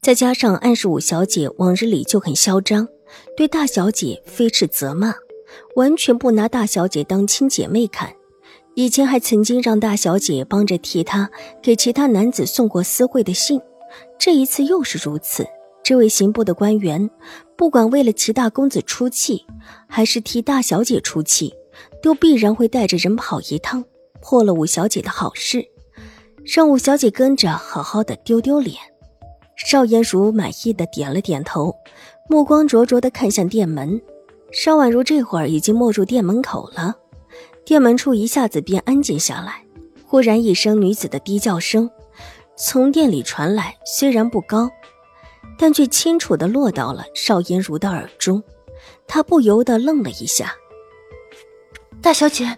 再加上安十五小姐往日里就很嚣张，对大小姐非斥责骂，完全不拿大小姐当亲姐妹看。以前还曾经让大小姐帮着替他给其他男子送过私会的信，这一次又是如此。这位刑部的官员，不管为了齐大公子出气，还是替大小姐出气，都必然会带着人跑一趟，破了五小姐的好事，让五小姐跟着好好的丢丢脸。邵颜如满意的点了点头，目光灼灼的看向店门。邵婉如这会儿已经没入店门口了，店门处一下子便安静下来。忽然一声女子的低叫声从店里传来，虽然不高，但却清楚的落到了邵颜如的耳中。她不由得愣了一下：“大小姐，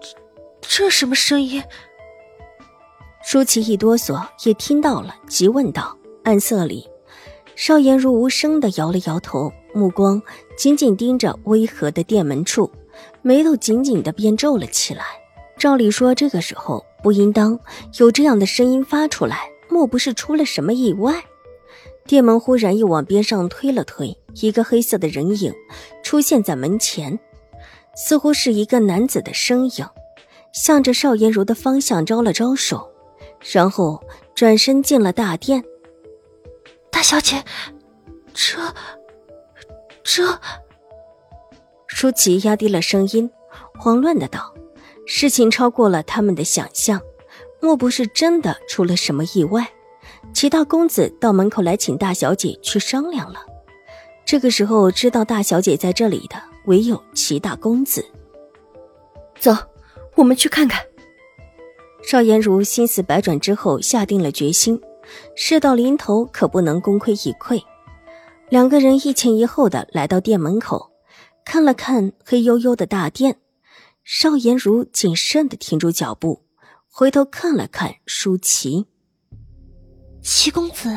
这这什么声音？”舒淇一哆嗦，也听到了，急问道：“暗色里，邵颜如无声的摇了摇头，目光紧紧盯着微合的店门处，眉头紧紧的便皱了起来。照理说，这个时候不应当有这样的声音发出来，莫不是出了什么意外？”店门忽然又往边上推了推，一个黑色的人影出现在门前，似乎是一个男子的身影，向着邵颜如的方向招了招手。然后转身进了大殿。大小姐，这这……舒淇压低了声音，慌乱的道：“事情超过了他们的想象，莫不是真的出了什么意外？”齐大公子到门口来请大小姐去商量了。这个时候知道大小姐在这里的，唯有齐大公子。走，我们去看看。邵颜如心思百转之后，下定了决心，事到临头可不能功亏一篑。两个人一前一后的来到店门口，看了看黑黝黝的大殿，邵颜如谨慎的停住脚步，回头看了看舒淇。齐公子，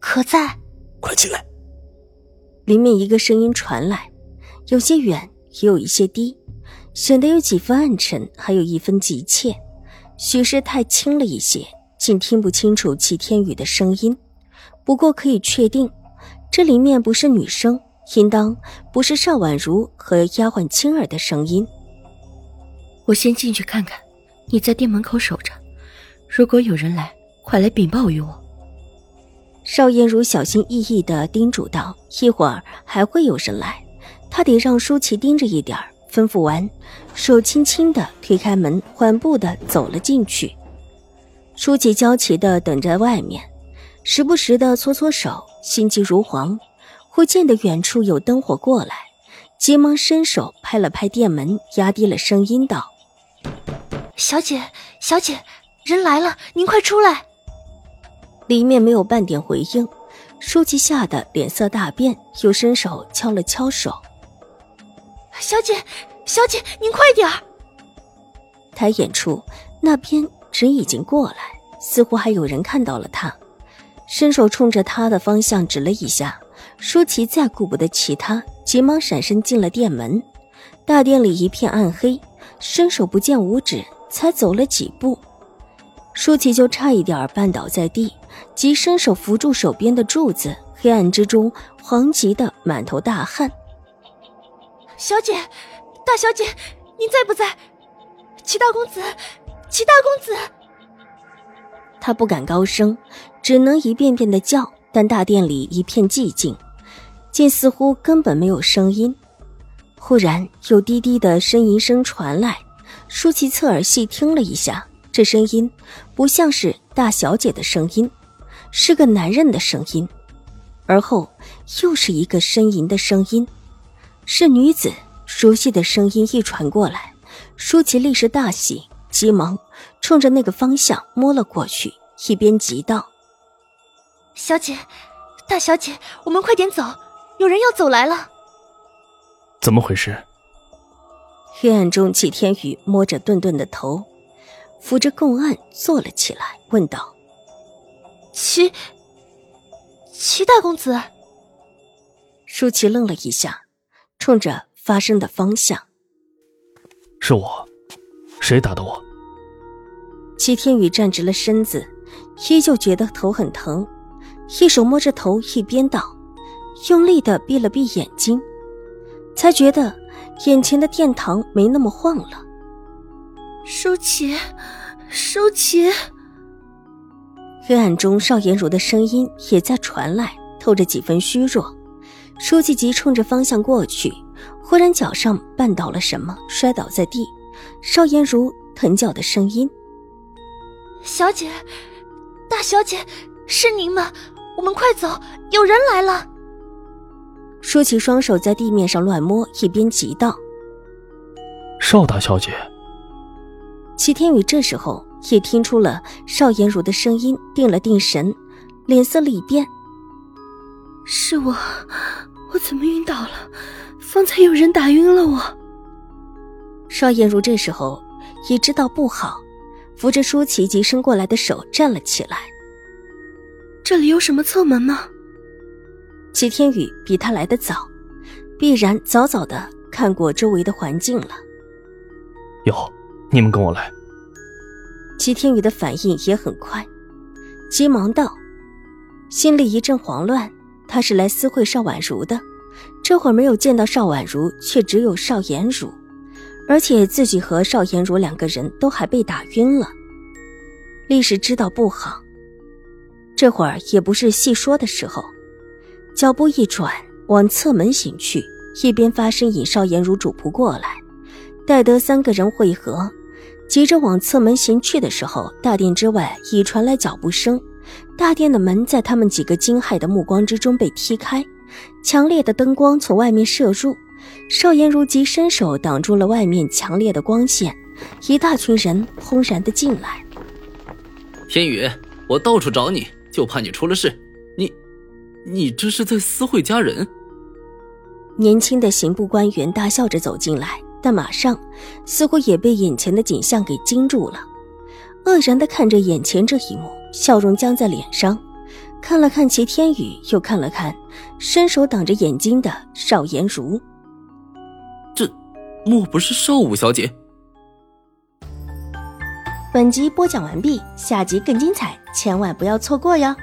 可在？快进来！里面一个声音传来，有些远，也有一些低，显得有几分暗沉，还有一分急切。许是太轻了一些，竟听不清楚齐天宇的声音。不过可以确定，这里面不是女声，应当不是邵婉如和丫鬟青儿的声音。我先进去看看，你在店门口守着。如果有人来，快来禀报于我。邵艳如小心翼翼地叮嘱道：“一会儿还会有人来，她得让舒淇盯着一点儿。”吩咐完，手轻轻的推开门，缓步的走了进去。舒淇焦急的等在外面，时不时的搓搓手，心急如焚。忽见得远处有灯火过来，急忙伸手拍了拍店门，压低了声音道：“小姐，小姐，人来了，您快出来！”里面没有半点回应，舒淇吓得脸色大变，又伸手敲了敲手。小姐，小姐，您快点儿！抬眼处，那边人已经过来，似乎还有人看到了他，伸手冲着他的方向指了一下。舒淇再顾不得其他，急忙闪身进了店门。大殿里一片暗黑，伸手不见五指，才走了几步，舒淇就差一点绊倒在地，急伸手扶住手边的柱子。黑暗之中，黄急的满头大汗。小姐，大小姐，您在不在？齐大公子，齐大公子。他不敢高声，只能一遍遍的叫。但大殿里一片寂静，竟似乎根本没有声音。忽然有低低的呻吟声传来，舒淇侧耳细听了一下，这声音不像是大小姐的声音，是个男人的声音。而后又是一个呻吟的声音。是女子熟悉的声音一传过来，舒淇立时大喜，急忙冲着那个方向摸了过去，一边急道：“小姐，大小姐，我们快点走，有人要走来了。怎么回事？黑暗中，齐天宇摸着顿顿的头，扶着供案坐了起来，问道：“齐，齐大公子。”舒淇愣了一下，冲着发生的方向：“是我，谁打的我？”齐天宇站直了身子，依旧觉得头很疼，一手摸着头，一边道：“用力的闭了闭眼睛，才觉得眼前的殿堂没那么晃了。”舒淇，舒淇。黑暗中，邵颜如的声音也在传来，透着几分虚弱。舒淇急冲着方向过去，忽然脚上绊倒了什么，摔倒在地。邵颜如疼叫的声音。小姐，大小姐，是您吗？我们快走，有人来了。舒淇双手在地面上乱摸，一边急道：“邵大小姐。”齐天宇这时候也听出了邵颜如的声音，定了定神，脸色立变：“是我，我怎么晕倒了？方才有人打晕了我。”邵艳如这时候也知道不好。扶着舒淇急伸过来的手站了起来。这里有什么侧门吗？齐天宇比他来的早，必然早早的看过周围的环境了。有，你们跟我来。齐天宇的反应也很快，急忙道，心里一阵慌乱。他是来私会邵婉如的，这会儿没有见到邵婉如，却只有邵颜如。而且自己和邵颜如两个人都还被打晕了，历史知道不好，这会儿也不是细说的时候，脚步一转往侧门行去，一边发声引邵颜如主仆过来。待得三个人汇合，急着往侧门行去的时候，大殿之外已传来脚步声，大殿的门在他们几个惊骇的目光之中被踢开，强烈的灯光从外面射入。邵颜如急伸手挡住了外面强烈的光线，一大群人轰然的进来。天宇，我到处找你，就怕你出了事。你，你这是在私会家人？年轻的刑部官员大笑着走进来，但马上似乎也被眼前的景象给惊住了，愕然的看着眼前这一幕，笑容僵在脸上，看了看齐天宇，又看了看伸手挡着眼睛的邵颜如。这莫不是邵五小姐？本集播讲完毕，下集更精彩，千万不要错过哟！